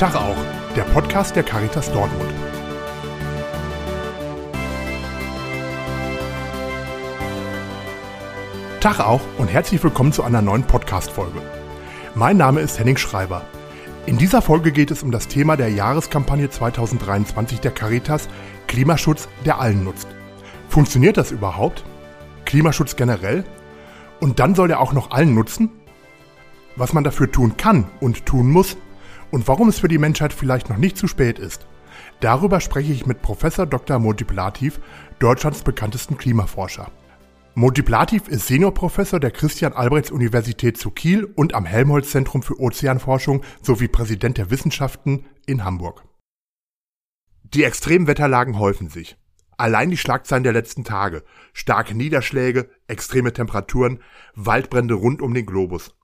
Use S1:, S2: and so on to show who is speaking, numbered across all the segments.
S1: Tag auch, der Podcast der Caritas Dortmund. Tag auch und herzlich willkommen zu einer neuen Podcast-Folge. Mein Name ist Henning Schreiber. In dieser Folge geht es um das Thema der Jahreskampagne 2023 der Caritas Klimaschutz, der allen nutzt. Funktioniert das überhaupt? Klimaschutz generell? Und dann soll er auch noch allen nutzen? Was man dafür tun kann und tun muss und warum es für die Menschheit vielleicht noch nicht zu spät ist. Darüber spreche ich mit Professor Dr. Multiplativ, Deutschlands bekanntesten Klimaforscher. Multiplativ ist Seniorprofessor der Christian-Albrechts-Universität zu Kiel und am Helmholtz-Zentrum für Ozeanforschung sowie Präsident der Wissenschaften in Hamburg. Die Extremwetterlagen häufen sich. Allein die Schlagzeilen der letzten Tage. Starke Niederschläge, extreme Temperaturen, Waldbrände rund um den Globus.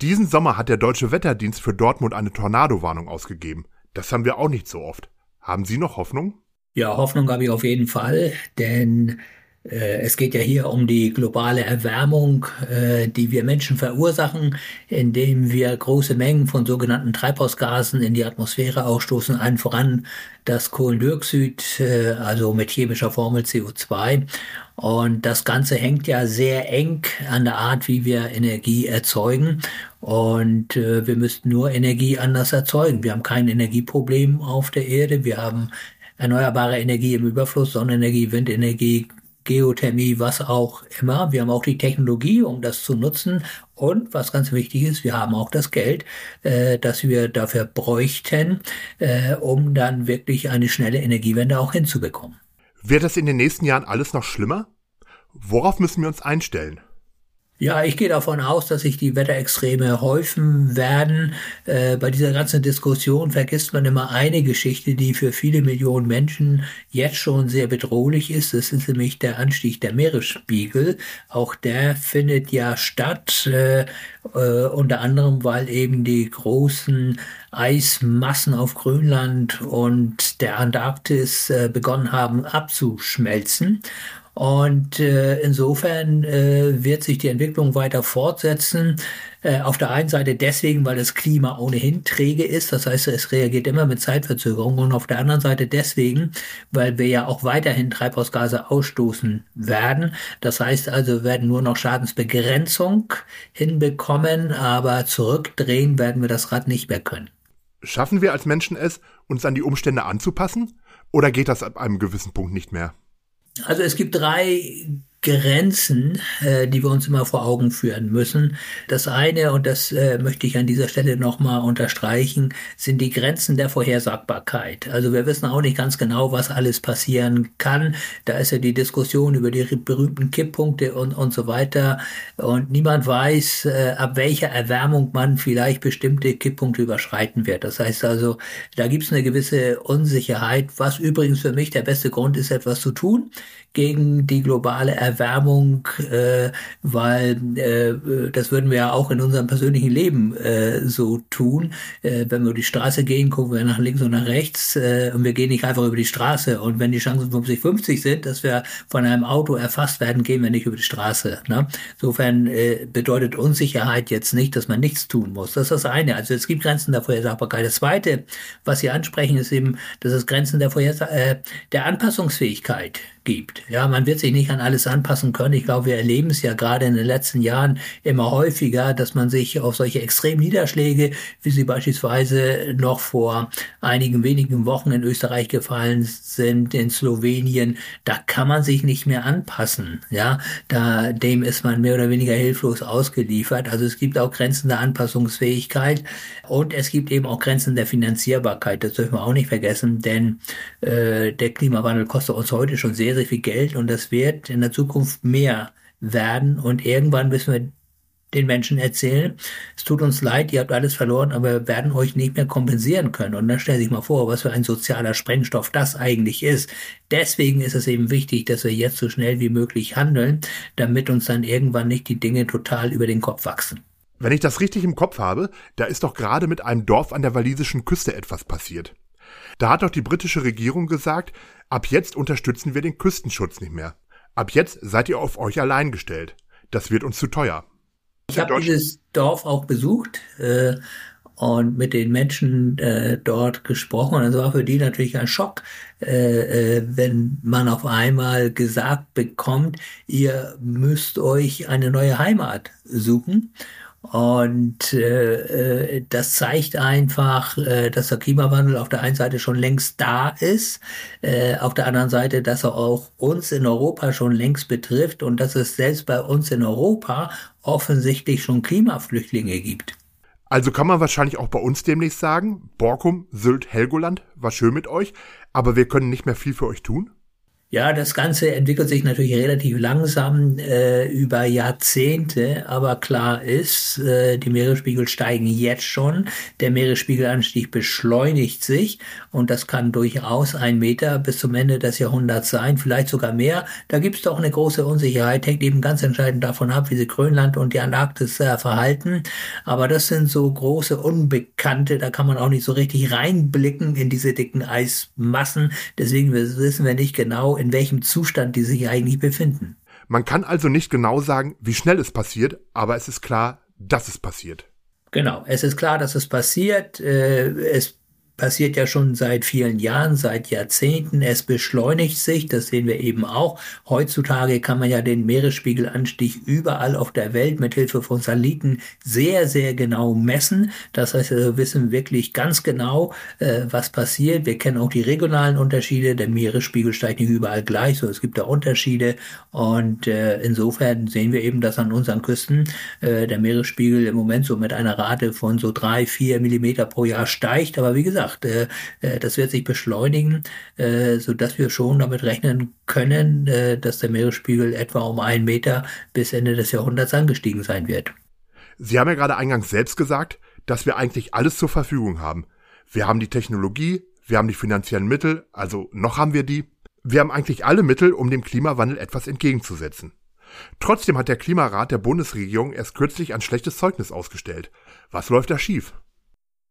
S1: Diesen Sommer hat der Deutsche Wetterdienst für Dortmund eine Tornadowarnung ausgegeben. Das haben wir auch nicht so oft. Haben Sie noch Hoffnung?
S2: Ja, Hoffnung habe ich auf jeden Fall, denn äh, es geht ja hier um die globale Erwärmung, äh, die wir Menschen verursachen, indem wir große Mengen von sogenannten Treibhausgasen in die Atmosphäre ausstoßen, allen voran das Kohlendioxid, äh, also mit chemischer Formel CO2. Und das Ganze hängt ja sehr eng an der Art, wie wir Energie erzeugen. Und wir müssten nur Energie anders erzeugen. Wir haben kein Energieproblem auf der Erde. Wir haben erneuerbare Energie im Überfluss, Sonnenenergie, Windenergie, Geothermie, was auch immer. Wir haben auch die Technologie, um das zu nutzen. Und was ganz wichtig ist, wir haben auch das Geld, äh, das wir dafür bräuchten, äh, um dann wirklich eine schnelle Energiewende auch hinzubekommen.
S1: Wird das in den nächsten Jahren alles noch schlimmer? Worauf müssen wir uns einstellen?
S2: Ja, ich gehe davon aus, dass sich die Wetterextreme häufen werden. Äh, bei dieser ganzen Diskussion vergisst man immer eine Geschichte, die für viele Millionen Menschen jetzt schon sehr bedrohlich ist. Das ist nämlich der Anstieg der Meeresspiegel. Auch der findet ja statt, äh, äh, unter anderem, weil eben die großen Eismassen auf Grönland und der Antarktis äh, begonnen haben abzuschmelzen. Und äh, insofern äh, wird sich die Entwicklung weiter fortsetzen. Äh, auf der einen Seite deswegen, weil das Klima ohnehin träge ist, das heißt, es reagiert immer mit Zeitverzögerung. Und auf der anderen Seite deswegen, weil wir ja auch weiterhin Treibhausgase ausstoßen werden. Das heißt also, wir werden nur noch Schadensbegrenzung hinbekommen, aber zurückdrehen werden wir das Rad nicht mehr können.
S1: Schaffen wir als Menschen es, uns an die Umstände anzupassen? Oder geht das ab einem gewissen Punkt nicht mehr?
S2: Also es gibt drei Grenzen, äh, die wir uns immer vor Augen führen müssen. Das eine, und das äh, möchte ich an dieser Stelle nochmal unterstreichen, sind die Grenzen der Vorhersagbarkeit. Also wir wissen auch nicht ganz genau, was alles passieren kann. Da ist ja die Diskussion über die berühmten Kipppunkte und, und so weiter. Und niemand weiß, äh, ab welcher Erwärmung man vielleicht bestimmte Kipppunkte überschreiten wird. Das heißt also, da gibt es eine gewisse Unsicherheit, was übrigens für mich der beste Grund ist, etwas zu tun gegen die globale Erwärmung, äh, weil äh, das würden wir ja auch in unserem persönlichen Leben äh, so tun. Äh, wenn wir über die Straße gehen, gucken wir nach links und nach rechts äh, und wir gehen nicht einfach über die Straße. Und wenn die Chancen 50-50 sind, dass wir von einem Auto erfasst werden, gehen wir nicht über die Straße. Ne? Insofern äh, bedeutet Unsicherheit jetzt nicht, dass man nichts tun muss. Das ist das eine. Also es gibt Grenzen der Vorhersagbarkeit. Das zweite, was Sie ansprechen, ist eben, dass es Grenzen der, Vorhersa äh, der Anpassungsfähigkeit gibt. Ja, man wird sich nicht an alles anpassen können. Ich glaube, wir erleben es ja gerade in den letzten Jahren immer häufiger, dass man sich auf solche extremen Niederschläge, wie sie beispielsweise noch vor einigen wenigen Wochen in Österreich gefallen sind, in Slowenien, da kann man sich nicht mehr anpassen. Ja, da, dem ist man mehr oder weniger hilflos ausgeliefert. Also es gibt auch Grenzen der Anpassungsfähigkeit und es gibt eben auch Grenzen der Finanzierbarkeit. Das dürfen wir auch nicht vergessen, denn äh, der Klimawandel kostet uns heute schon sehr, sehr viel Geld und das wird in der Zukunft mehr werden und irgendwann müssen wir den Menschen erzählen, es tut uns leid, ihr habt alles verloren, aber wir werden euch nicht mehr kompensieren können. Und dann stell sich mal vor, was für ein sozialer Sprengstoff das eigentlich ist. Deswegen ist es eben wichtig, dass wir jetzt so schnell wie möglich handeln, damit uns dann irgendwann nicht die Dinge total über den Kopf wachsen.
S1: Wenn ich das richtig im Kopf habe, da ist doch gerade mit einem Dorf an der walisischen Küste etwas passiert. Da hat doch die britische Regierung gesagt, ab jetzt unterstützen wir den Küstenschutz nicht mehr. Ab jetzt seid ihr auf euch allein gestellt. Das wird uns zu teuer.
S2: Ich habe dieses Dorf auch besucht äh, und mit den Menschen äh, dort gesprochen. Und das war für die natürlich ein Schock, äh, äh, wenn man auf einmal gesagt bekommt, ihr müsst euch eine neue Heimat suchen. Und äh, äh, das zeigt einfach, äh, dass der Klimawandel auf der einen Seite schon längst da ist, äh, auf der anderen Seite, dass er auch uns in Europa schon längst betrifft und dass es selbst bei uns in Europa offensichtlich schon Klimaflüchtlinge gibt.
S1: Also kann man wahrscheinlich auch bei uns demnächst sagen, Borkum, Sylt, Helgoland, war schön mit euch, aber wir können nicht mehr viel für euch tun?
S2: Ja, das Ganze entwickelt sich natürlich relativ langsam äh, über Jahrzehnte, aber klar ist, äh, die Meeresspiegel steigen jetzt schon. Der Meeresspiegelanstieg beschleunigt sich und das kann durchaus ein Meter bis zum Ende des Jahrhunderts sein, vielleicht sogar mehr. Da gibt es doch eine große Unsicherheit, hängt eben ganz entscheidend davon ab, wie sich Grönland und die Antarktis äh, verhalten. Aber das sind so große Unbekannte, da kann man auch nicht so richtig reinblicken in diese dicken Eismassen. Deswegen wissen wir nicht genau, in welchem Zustand die sich eigentlich befinden.
S1: Man kann also nicht genau sagen, wie schnell es passiert, aber es ist klar, dass es passiert.
S2: Genau, es ist klar, dass es passiert. Äh, es passiert ja schon seit vielen Jahren, seit Jahrzehnten. Es beschleunigt sich, das sehen wir eben auch. Heutzutage kann man ja den Meeresspiegelanstieg überall auf der Welt mit Hilfe von Satelliten sehr, sehr genau messen. Das heißt, wir wissen wirklich ganz genau, äh, was passiert. Wir kennen auch die regionalen Unterschiede. Der Meeresspiegel steigt nicht überall gleich, so es gibt da Unterschiede. Und äh, insofern sehen wir eben, dass an unseren Küsten äh, der Meeresspiegel im Moment so mit einer Rate von so drei, vier Millimeter pro Jahr steigt. Aber wie gesagt, gesagt, äh, das wird sich beschleunigen, äh, sodass wir schon damit rechnen können, äh, dass der Meeresspiegel etwa um einen Meter bis Ende des Jahrhunderts angestiegen sein wird.
S1: Sie haben ja gerade eingangs selbst gesagt, dass wir eigentlich alles zur Verfügung haben. Wir haben die Technologie, wir haben die finanziellen Mittel, also noch haben wir die. Wir haben eigentlich alle Mittel, um dem Klimawandel etwas entgegenzusetzen. Trotzdem hat der Klimarat der Bundesregierung erst kürzlich ein schlechtes Zeugnis ausgestellt. Was läuft da schief?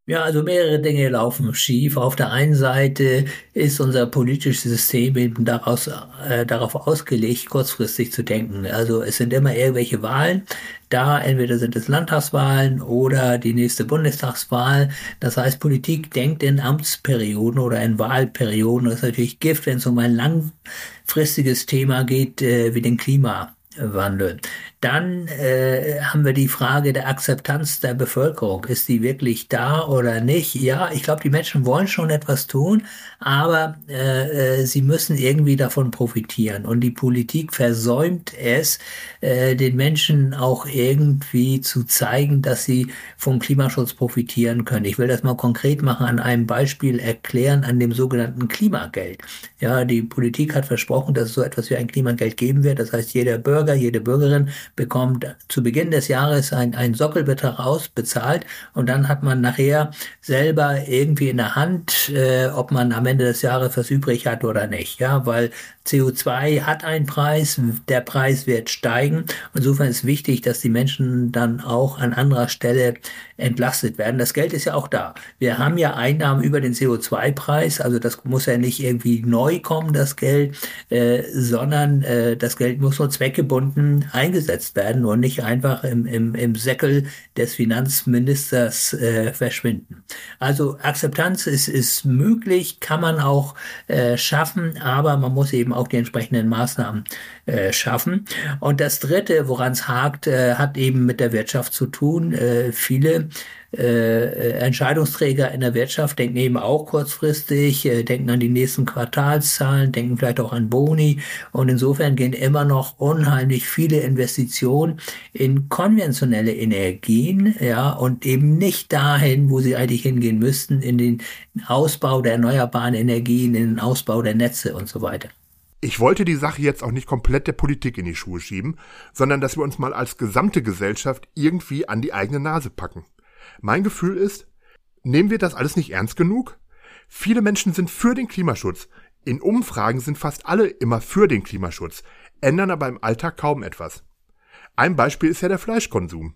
S2: Ja, also mehrere Dinge laufen schief. Auf der einen Seite ist unser politisches System eben daraus, äh, darauf ausgelegt, kurzfristig zu denken. Also es sind immer irgendwelche Wahlen. Da entweder sind es Landtagswahlen oder die nächste Bundestagswahl. Das heißt, Politik denkt in Amtsperioden oder in Wahlperioden. Das ist natürlich Gift, wenn es um ein langfristiges Thema geht äh, wie den Klimawandel. Dann äh, haben wir die Frage der Akzeptanz der Bevölkerung. Ist die wirklich da oder nicht? Ja, ich glaube, die Menschen wollen schon etwas tun, aber äh, äh, sie müssen irgendwie davon profitieren. Und die Politik versäumt es, äh, den Menschen auch irgendwie zu zeigen, dass sie vom Klimaschutz profitieren können. Ich will das mal konkret machen, an einem Beispiel erklären, an dem sogenannten Klimageld. Ja, die Politik hat versprochen, dass es so etwas wie ein Klimageld geben wird. Das heißt, jeder Bürger, jede Bürgerin bekommt zu Beginn des Jahres ein, ein Sockelbetrag ausbezahlt und dann hat man nachher selber irgendwie in der Hand, äh, ob man am Ende des Jahres was übrig hat oder nicht. Ja, weil CO2 hat einen Preis, der Preis wird steigen. Insofern ist wichtig, dass die Menschen dann auch an anderer Stelle entlastet werden. Das Geld ist ja auch da. Wir haben ja Einnahmen über den CO2-Preis, also das muss ja nicht irgendwie neu kommen, das Geld, äh, sondern äh, das Geld muss nur zweckgebunden eingesetzt werden und nicht einfach im, im, im Säckel des Finanzministers äh, verschwinden. Also Akzeptanz ist, ist möglich, kann man auch äh, schaffen, aber man muss eben auch die entsprechenden Maßnahmen äh, schaffen. Und das Dritte, woran es hakt, äh, hat eben mit der Wirtschaft zu tun. Äh, viele äh, Entscheidungsträger in der Wirtschaft denken eben auch kurzfristig, äh, denken an die nächsten Quartalszahlen, denken vielleicht auch an Boni und insofern gehen immer noch unheimlich viele Investitionen in konventionelle Energien, ja, und eben nicht dahin, wo sie eigentlich hingehen müssten, in den Ausbau der erneuerbaren Energien, in den Ausbau der Netze und so weiter.
S1: Ich wollte die Sache jetzt auch nicht komplett der Politik in die Schuhe schieben, sondern dass wir uns mal als gesamte Gesellschaft irgendwie an die eigene Nase packen. Mein Gefühl ist, nehmen wir das alles nicht ernst genug? Viele Menschen sind für den Klimaschutz. In Umfragen sind fast alle immer für den Klimaschutz, ändern aber im Alltag kaum etwas. Ein Beispiel ist ja der Fleischkonsum.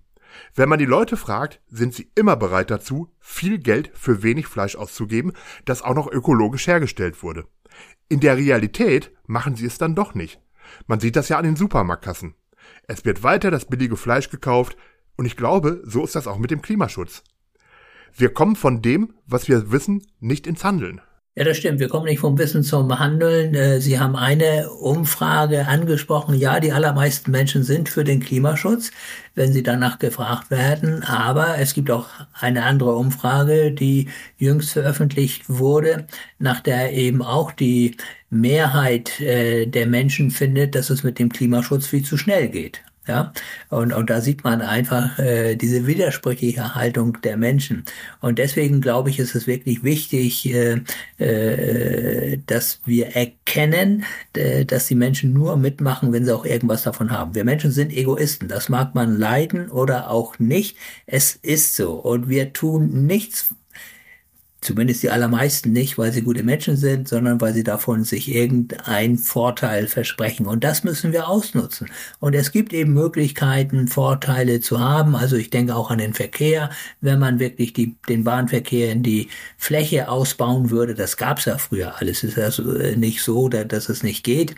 S1: Wenn man die Leute fragt, sind sie immer bereit dazu, viel Geld für wenig Fleisch auszugeben, das auch noch ökologisch hergestellt wurde. In der Realität machen sie es dann doch nicht. Man sieht das ja an den Supermarktkassen. Es wird weiter das billige Fleisch gekauft und ich glaube, so ist das auch mit dem Klimaschutz. Wir kommen von dem, was wir wissen, nicht ins Handeln.
S2: Ja, das stimmt. Wir kommen nicht vom Wissen zum Handeln. Äh, Sie haben eine Umfrage angesprochen. Ja, die allermeisten Menschen sind für den Klimaschutz, wenn sie danach gefragt werden. Aber es gibt auch eine andere Umfrage, die jüngst veröffentlicht wurde, nach der eben auch die Mehrheit äh, der Menschen findet, dass es mit dem Klimaschutz viel zu schnell geht. Ja, und, und da sieht man einfach äh, diese widersprüchliche Haltung der Menschen. Und deswegen glaube ich, ist es wirklich wichtig, äh, äh, dass wir erkennen, äh, dass die Menschen nur mitmachen, wenn sie auch irgendwas davon haben. Wir Menschen sind Egoisten. Das mag man leiden oder auch nicht. Es ist so. Und wir tun nichts Zumindest die allermeisten nicht, weil sie gute Menschen sind, sondern weil sie davon sich irgendeinen Vorteil versprechen. Und das müssen wir ausnutzen. Und es gibt eben Möglichkeiten, Vorteile zu haben. Also ich denke auch an den Verkehr. Wenn man wirklich die, den Bahnverkehr in die Fläche ausbauen würde, das gab es ja früher alles. Es ist also äh, nicht so, dass es nicht geht.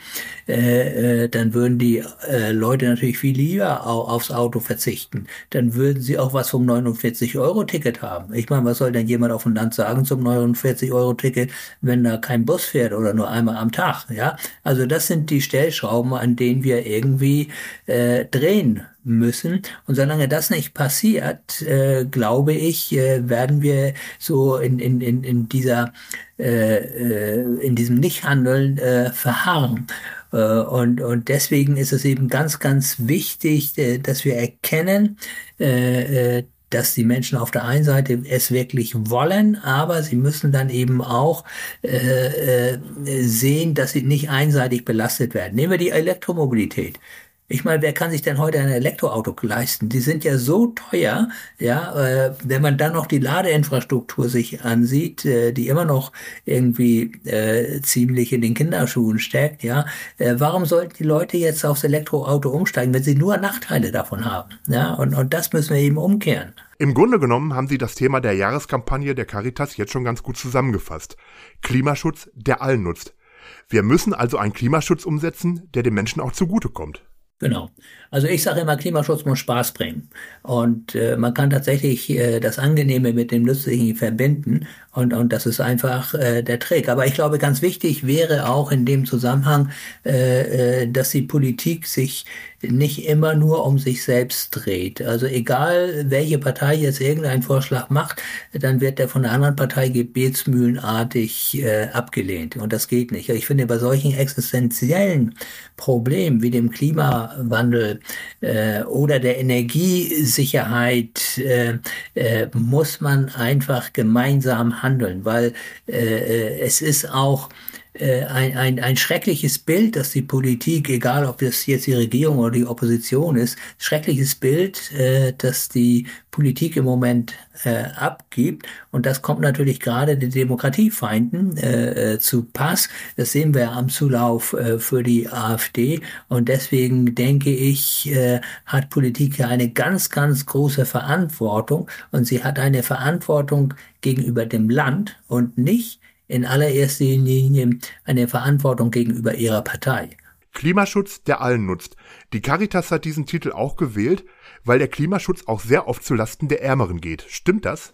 S2: Äh, äh, dann würden die äh, Leute natürlich viel lieber aufs Auto verzichten. Dann würden sie auch was vom 49-Euro-Ticket haben. Ich meine, was soll denn jemand auf dem Land sagen? Sagen zum 49-Euro-Ticket, wenn da kein Bus fährt oder nur einmal am Tag. Ja, also das sind die Stellschrauben, an denen wir irgendwie äh, drehen müssen. Und solange das nicht passiert, äh, glaube ich, äh, werden wir so in, in, in, in dieser äh, äh in diesem Nichthandeln äh, verharren. Äh, und, und deswegen ist es eben ganz, ganz wichtig, äh, dass wir erkennen, dass die Menschen auf der einen Seite es wirklich wollen, aber sie müssen dann eben auch äh, äh, sehen, dass sie nicht einseitig belastet werden. Nehmen wir die Elektromobilität. Ich meine, wer kann sich denn heute ein Elektroauto leisten? Die sind ja so teuer, ja, äh, wenn man dann noch die Ladeinfrastruktur sich ansieht, äh, die immer noch irgendwie äh, ziemlich in den Kinderschuhen steckt, ja, äh, warum sollten die Leute jetzt aufs Elektroauto umsteigen, wenn sie nur Nachteile davon haben? Ja, und, und das müssen wir eben umkehren.
S1: Im Grunde genommen haben Sie das Thema der Jahreskampagne der Caritas jetzt schon ganz gut zusammengefasst. Klimaschutz, der allen nutzt. Wir müssen also einen Klimaschutz umsetzen, der den Menschen auch zugutekommt.
S2: Genau. Also ich sage immer, Klimaschutz muss Spaß bringen. Und äh, man kann tatsächlich äh, das Angenehme mit dem Nützlichen verbinden. Und, und das ist einfach äh, der Trick. Aber ich glaube, ganz wichtig wäre auch in dem Zusammenhang, äh, äh, dass die Politik sich nicht immer nur um sich selbst dreht. Also egal, welche Partei jetzt irgendeinen Vorschlag macht, dann wird der von der anderen Partei gebetsmühlenartig äh, abgelehnt. Und das geht nicht. Ich finde, bei solchen existenziellen Problemen wie dem Klimawandel äh, oder der Energiesicherheit äh, äh, muss man einfach gemeinsam handeln, weil äh, äh, es ist auch ein, ein, ein schreckliches Bild, dass die Politik, egal ob das jetzt die Regierung oder die Opposition ist, schreckliches Bild, äh, dass die Politik im Moment äh, abgibt. Und das kommt natürlich gerade den Demokratiefeinden äh, äh, zu Pass. Das sehen wir am Zulauf äh, für die AfD. Und deswegen denke ich, äh, hat Politik ja eine ganz, ganz große Verantwortung. Und sie hat eine Verantwortung gegenüber dem Land und nicht in allererster Linie eine Verantwortung gegenüber ihrer Partei.
S1: Klimaschutz, der allen nutzt. Die Caritas hat diesen Titel auch gewählt, weil der Klimaschutz auch sehr oft zu Lasten der Ärmeren geht. Stimmt das?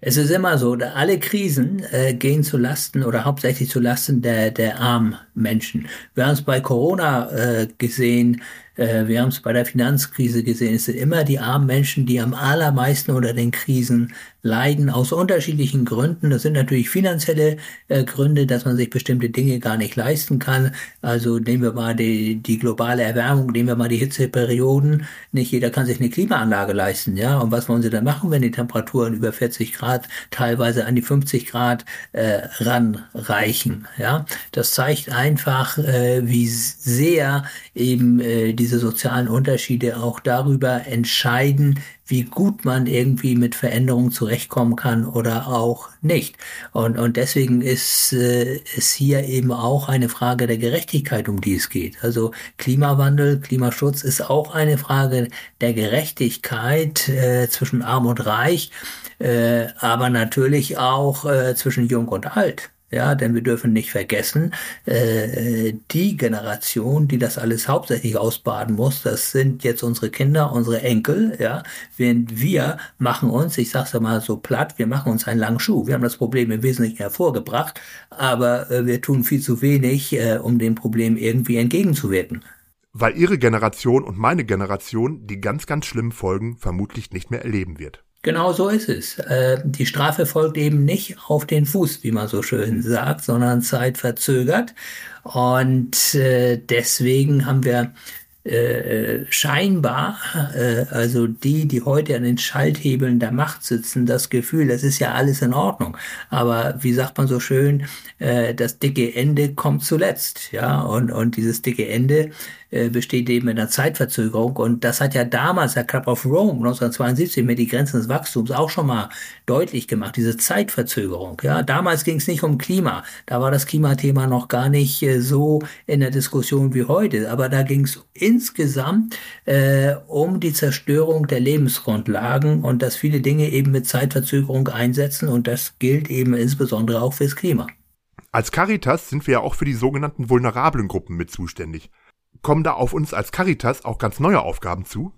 S2: Es ist immer so, alle Krisen äh, gehen zu Lasten oder hauptsächlich zu Lasten der, der armen Menschen. Wir haben es bei Corona äh, gesehen, äh, wir haben es bei der Finanzkrise gesehen. Es sind immer die armen Menschen, die am allermeisten unter den Krisen leiden, aus unterschiedlichen Gründen. Das sind natürlich finanzielle äh, Gründe, dass man sich bestimmte Dinge gar nicht leisten kann. Also nehmen wir mal die, die globale Erwärmung, nehmen wir mal die Hitzeperioden. Nicht jeder kann sich eine Klimaanlage leisten, ja. Und was wollen sie dann machen, wenn die Temperaturen über 40 Grad, teilweise an die 50 Grad äh, ranreichen, ja? Das zeigt einfach, äh, wie sehr eben äh, diese sozialen Unterschiede auch darüber entscheiden, wie gut man irgendwie mit Veränderungen zurechtkommen kann oder auch nicht. Und, und deswegen ist äh, es hier eben auch eine Frage der Gerechtigkeit, um die es geht. Also Klimawandel, Klimaschutz ist auch eine Frage der Gerechtigkeit äh, zwischen Arm und Reich, äh, aber natürlich auch äh, zwischen Jung und Alt. Ja, denn wir dürfen nicht vergessen, äh, die Generation, die das alles hauptsächlich ausbaden muss, das sind jetzt unsere Kinder, unsere Enkel, ja, während wir machen uns, ich sag's ja mal so platt, wir machen uns einen langen Schuh. Wir haben das Problem im Wesentlichen hervorgebracht, aber äh, wir tun viel zu wenig, äh, um dem Problem irgendwie entgegenzuwirken.
S1: Weil ihre Generation und meine Generation die ganz, ganz schlimmen Folgen vermutlich nicht mehr erleben wird.
S2: Genau so ist es. Äh, die Strafe folgt eben nicht auf den Fuß, wie man so schön sagt, sondern zeitverzögert. Und äh, deswegen haben wir äh, scheinbar, also die, die heute an den Schalthebeln der Macht sitzen, das Gefühl, das ist ja alles in Ordnung. Aber wie sagt man so schön, das dicke Ende kommt zuletzt, ja, und, und dieses dicke Ende äh, besteht eben in der Zeitverzögerung. Und das hat ja damals der Club of Rome 1972 mit die Grenzen des Wachstums auch schon mal deutlich gemacht, diese Zeitverzögerung. Ja, damals ging es nicht um Klima. Da war das Klimathema noch gar nicht äh, so in der Diskussion wie heute. Aber da ging es insgesamt äh, um die Zerstörung der Lebensgrundlagen und dass viele Dinge eben mit Zeitverzögerung einsetzen. Und das gilt eben insbesondere auch fürs Klima.
S1: Als Caritas sind wir ja auch für die sogenannten vulnerablen Gruppen mit zuständig. Kommen da auf uns als Caritas auch ganz neue Aufgaben zu?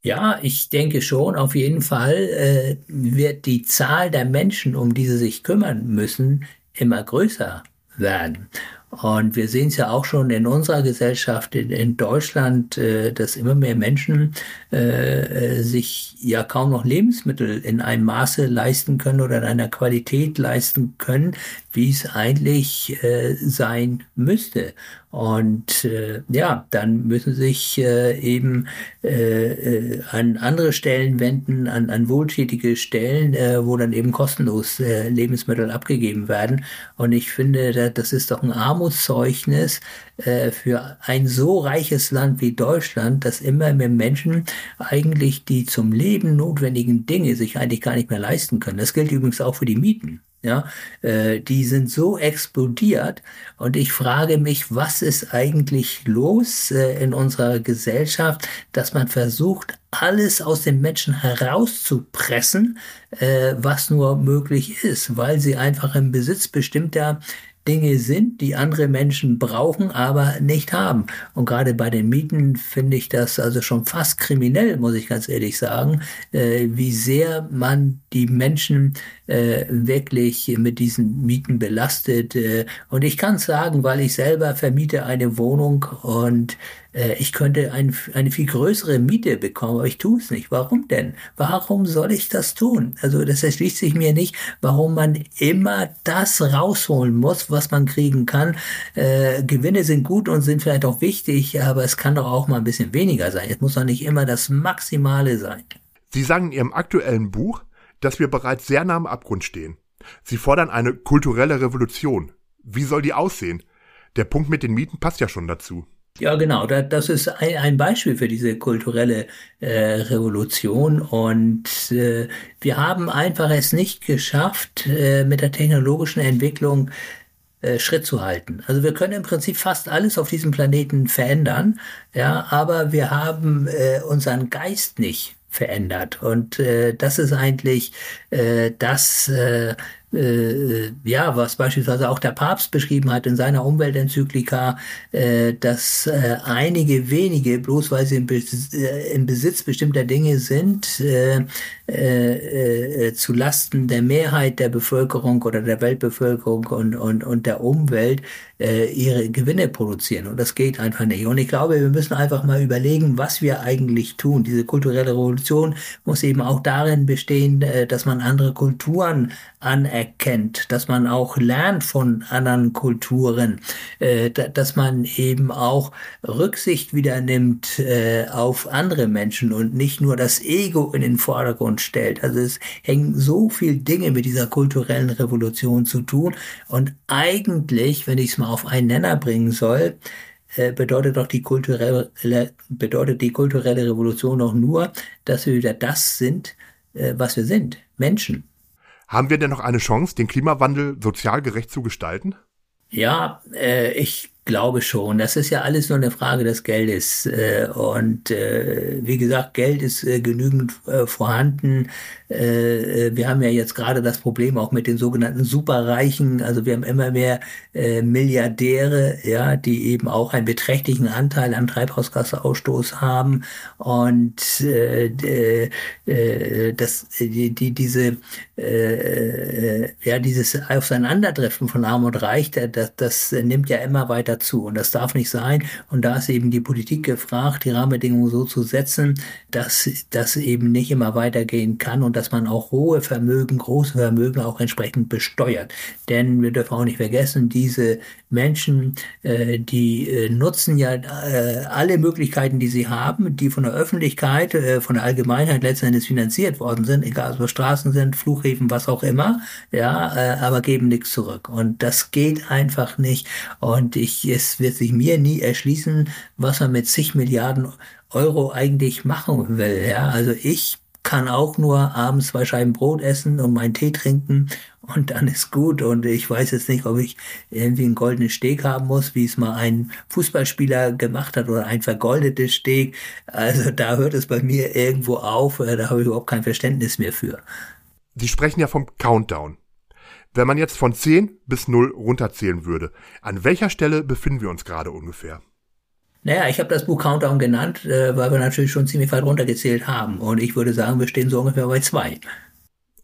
S2: Ja, ich denke schon. Auf jeden Fall äh, wird die Zahl der Menschen, um die sie sich kümmern müssen, immer größer werden. Und wir sehen es ja auch schon in unserer Gesellschaft in, in Deutschland, äh, dass immer mehr Menschen äh, äh, sich ja kaum noch Lebensmittel in einem Maße leisten können oder in einer Qualität leisten können, wie es eigentlich äh, sein müsste. Und äh, ja, dann müssen sich äh, eben äh, äh, an andere Stellen wenden, an, an wohltätige Stellen, äh, wo dann eben kostenlos äh, Lebensmittel abgegeben werden. Und ich finde, das ist doch ein Armutszeugnis äh, für ein so reiches Land wie Deutschland, dass immer mehr Menschen eigentlich die zum Leben notwendigen Dinge sich eigentlich gar nicht mehr leisten können. Das gilt übrigens auch für die Mieten. Ja, äh, die sind so explodiert und ich frage mich, was ist eigentlich los äh, in unserer Gesellschaft, dass man versucht, alles aus den Menschen herauszupressen, äh, was nur möglich ist, weil sie einfach im Besitz bestimmter Dinge sind, die andere Menschen brauchen, aber nicht haben. Und gerade bei den Mieten finde ich das also schon fast kriminell, muss ich ganz ehrlich sagen, äh, wie sehr man die Menschen äh, wirklich mit diesen Mieten belastet. Äh, und ich kann sagen, weil ich selber vermiete eine Wohnung und äh, ich könnte ein, eine viel größere Miete bekommen, aber ich tue es nicht. Warum denn? Warum soll ich das tun? Also das erschließt sich mir nicht, warum man immer das rausholen muss, was man kriegen kann. Äh, Gewinne sind gut und sind vielleicht auch wichtig, aber es kann doch auch mal ein bisschen weniger sein. Es muss doch nicht immer das Maximale sein.
S1: Sie sagen in Ihrem aktuellen Buch, dass wir bereits sehr nah am Abgrund stehen. Sie fordern eine kulturelle Revolution. Wie soll die aussehen? Der Punkt mit den Mieten passt ja schon dazu.
S2: Ja, genau. Das ist ein Beispiel für diese kulturelle äh, Revolution. Und äh, wir haben einfach es nicht geschafft, äh, mit der technologischen Entwicklung äh, Schritt zu halten. Also wir können im Prinzip fast alles auf diesem Planeten verändern, ja, aber wir haben äh, unseren Geist nicht verändert. Und äh, das ist eigentlich äh, das, äh, äh, ja, was beispielsweise auch der Papst beschrieben hat in seiner Umweltenzyklika, äh, dass äh, einige wenige, bloß weil sie im Besitz, äh, im Besitz bestimmter Dinge sind, äh, äh, zu Lasten der Mehrheit der Bevölkerung oder der Weltbevölkerung und, und, und der Umwelt ihre Gewinne produzieren. Und das geht einfach nicht. Und ich glaube, wir müssen einfach mal überlegen, was wir eigentlich tun. Diese kulturelle Revolution muss eben auch darin bestehen, dass man andere Kulturen anerkennt, dass man auch lernt von anderen Kulturen, äh, dass man eben auch Rücksicht wieder nimmt äh, auf andere Menschen und nicht nur das Ego in den Vordergrund stellt. Also es hängen so viele Dinge mit dieser kulturellen Revolution zu tun. Und eigentlich, wenn ich es mal auf einen Nenner bringen soll, äh, bedeutet doch die kulturelle, bedeutet die kulturelle Revolution doch nur, dass wir wieder das sind, äh, was wir sind. Menschen.
S1: Haben wir denn noch eine Chance, den Klimawandel sozial gerecht zu gestalten?
S2: Ja, äh, ich glaube schon. Das ist ja alles nur eine Frage des Geldes. Äh, und äh, wie gesagt, Geld ist äh, genügend vorhanden. Wir haben ja jetzt gerade das Problem auch mit den sogenannten Superreichen. Also wir haben immer mehr Milliardäre, ja, die eben auch einen beträchtlichen Anteil am Treibhausgasausstoß haben. Und das, die, die, diese, ja, dieses Auseinanderdriften von Arm und Reich, das, das nimmt ja immer weiter dazu. Und das darf nicht sein. Und da ist eben die Politik gefragt, die Rahmenbedingungen so zu setzen, dass das eben nicht immer weitergehen kann und dass man auch hohe Vermögen, große Vermögen auch entsprechend besteuert. Denn wir dürfen auch nicht vergessen, diese Menschen, äh, die äh, nutzen ja äh, alle Möglichkeiten, die sie haben, die von der Öffentlichkeit, von der Allgemeinheit letzten Endes finanziert worden sind, egal ob es Straßen sind, Flughäfen, was auch immer, ja, aber geben nichts zurück. Und das geht einfach nicht. Und ich es wird sich mir nie erschließen, was man mit zig Milliarden Euro eigentlich machen will. Ja, also ich kann auch nur abends zwei Scheiben Brot essen und meinen Tee trinken und dann ist gut. Und ich weiß jetzt nicht, ob ich irgendwie einen goldenen Steg haben muss, wie es mal ein Fußballspieler gemacht hat oder ein vergoldetes Steg. Also da hört es bei mir irgendwo auf. Da habe ich überhaupt kein Verständnis mehr für.
S1: Sie sprechen ja vom Countdown. Wenn man jetzt von 10 bis 0 runterzählen würde, an welcher Stelle befinden wir uns gerade ungefähr?
S2: Naja, ich habe das Buch Countdown genannt, äh, weil wir natürlich schon ziemlich weit runtergezählt haben. Und ich würde sagen, wir stehen so ungefähr bei 2.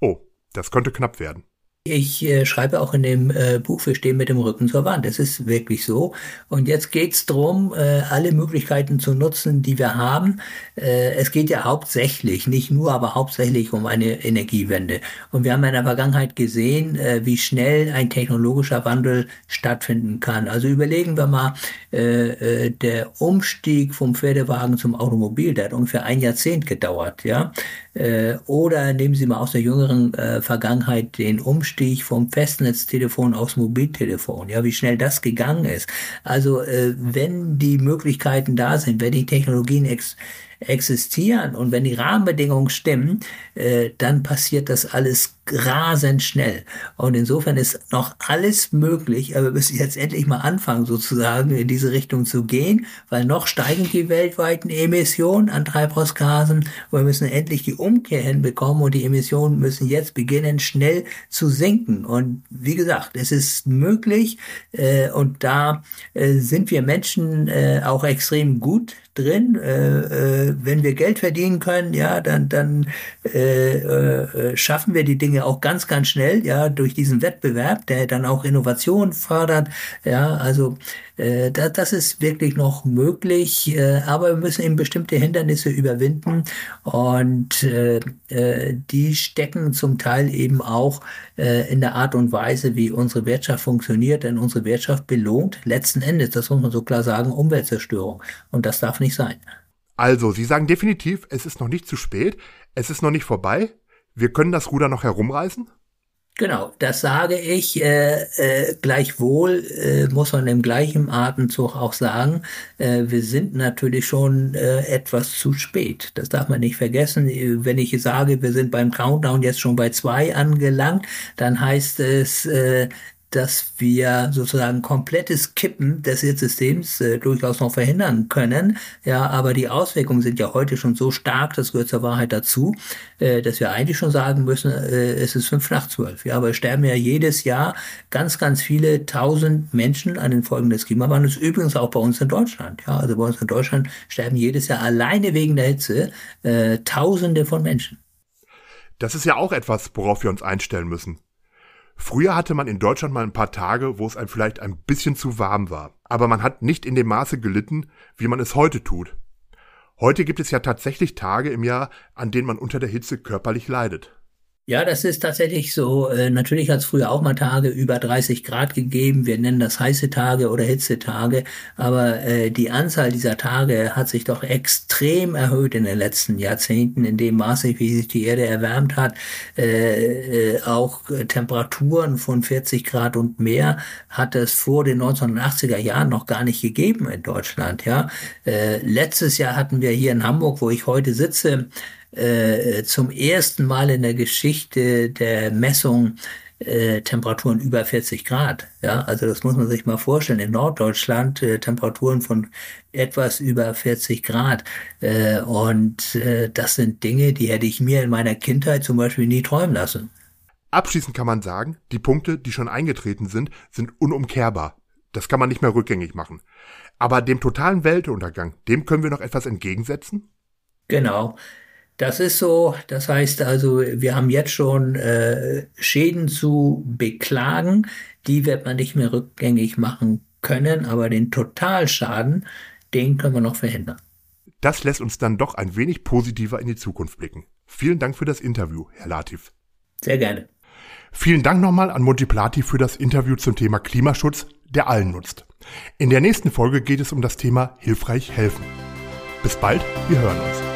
S1: Oh, das könnte knapp werden.
S2: Ich äh, schreibe auch in dem äh, Buch, wir stehen mit dem Rücken zur Wand. Es ist wirklich so. Und jetzt geht's drum, äh, alle Möglichkeiten zu nutzen, die wir haben. Äh, es geht ja hauptsächlich, nicht nur, aber hauptsächlich um eine Energiewende. Und wir haben in der Vergangenheit gesehen, äh, wie schnell ein technologischer Wandel stattfinden kann. Also überlegen wir mal, äh, der Umstieg vom Pferdewagen zum Automobil, der hat ungefähr ein Jahrzehnt gedauert. Ja? Oder nehmen Sie mal aus der jüngeren Vergangenheit den Umstieg Umstieg vom Festnetztelefon aufs Mobiltelefon, ja, wie schnell das gegangen ist. Also äh, wenn die Möglichkeiten da sind, wenn die Technologien existieren und wenn die Rahmenbedingungen stimmen, äh, dann passiert das alles rasend schnell. Und insofern ist noch alles möglich, aber wir müssen jetzt endlich mal anfangen, sozusagen in diese Richtung zu gehen, weil noch steigen die weltweiten Emissionen an Treibhausgasen wir müssen endlich die Umkehr hinbekommen und die Emissionen müssen jetzt beginnen, schnell zu sinken. Und wie gesagt, es ist möglich äh, und da äh, sind wir Menschen äh, auch extrem gut drin. Äh, äh, wenn wir Geld verdienen können, ja, dann, dann äh, äh, schaffen wir die Dinge auch ganz, ganz schnell, ja, durch diesen Wettbewerb, der dann auch Innovation fördert, ja, also äh, da, das ist wirklich noch möglich, äh, aber wir müssen eben bestimmte Hindernisse überwinden und äh, äh, die stecken zum Teil eben auch äh, in der Art und Weise, wie unsere Wirtschaft funktioniert, denn unsere Wirtschaft belohnt letzten Endes, das muss man so klar sagen, Umweltzerstörung und das darf nicht sein.
S1: Also, Sie sagen definitiv, es ist noch nicht zu spät, es ist noch nicht vorbei, wir können das Ruder noch herumreißen?
S2: Genau, das sage ich. Äh, äh, gleichwohl äh, muss man im gleichen Atemzug auch sagen, äh, wir sind natürlich schon äh, etwas zu spät. Das darf man nicht vergessen. Wenn ich sage, wir sind beim Countdown jetzt schon bei zwei angelangt, dann heißt es, äh, dass wir sozusagen komplettes Kippen des Systems äh, durchaus noch verhindern können. Ja, aber die Auswirkungen sind ja heute schon so stark, das gehört zur Wahrheit dazu, äh, dass wir eigentlich schon sagen müssen, äh, es ist fünf nach zwölf. Ja, aber es sterben ja jedes Jahr ganz, ganz viele tausend Menschen an den Folgen des Klimawandels. Übrigens auch bei uns in Deutschland. Ja, also bei uns in Deutschland sterben jedes Jahr alleine wegen der Hitze äh, Tausende von Menschen.
S1: Das ist ja auch etwas, worauf wir uns einstellen müssen. Früher hatte man in Deutschland mal ein paar Tage, wo es einem vielleicht ein bisschen zu warm war. Aber man hat nicht in dem Maße gelitten, wie man es heute tut. Heute gibt es ja tatsächlich Tage im Jahr, an denen man unter der Hitze körperlich leidet.
S2: Ja, das ist tatsächlich so. Äh, natürlich hat es früher auch mal Tage über 30 Grad gegeben. Wir nennen das heiße Tage oder Hitzetage. Aber äh, die Anzahl dieser Tage hat sich doch extrem erhöht in den letzten Jahrzehnten, in dem Maße, wie sich die Erde erwärmt hat. Äh, äh, auch Temperaturen von 40 Grad und mehr hat es vor den 1980er Jahren noch gar nicht gegeben in Deutschland. Ja, äh, letztes Jahr hatten wir hier in Hamburg, wo ich heute sitze, äh, zum ersten Mal in der Geschichte der Messung äh, Temperaturen über 40 Grad. Ja, also das muss man sich mal vorstellen. In Norddeutschland äh, Temperaturen von etwas über 40 Grad. Äh, und äh, das sind Dinge, die hätte ich mir in meiner Kindheit zum Beispiel nie träumen lassen.
S1: Abschließend kann man sagen, die Punkte, die schon eingetreten sind, sind unumkehrbar. Das kann man nicht mehr rückgängig machen. Aber dem totalen Weltuntergang, dem können wir noch etwas entgegensetzen?
S2: Genau. Das ist so, das heißt also, wir haben jetzt schon äh, Schäden zu beklagen, die wird man nicht mehr rückgängig machen können, aber den Totalschaden, den können wir noch verhindern.
S1: Das lässt uns dann doch ein wenig positiver in die Zukunft blicken. Vielen Dank für das Interview, Herr Latif.
S2: Sehr gerne.
S1: Vielen Dank nochmal an Montiplati für das Interview zum Thema Klimaschutz, der allen nutzt. In der nächsten Folge geht es um das Thema hilfreich helfen. Bis bald, wir hören uns.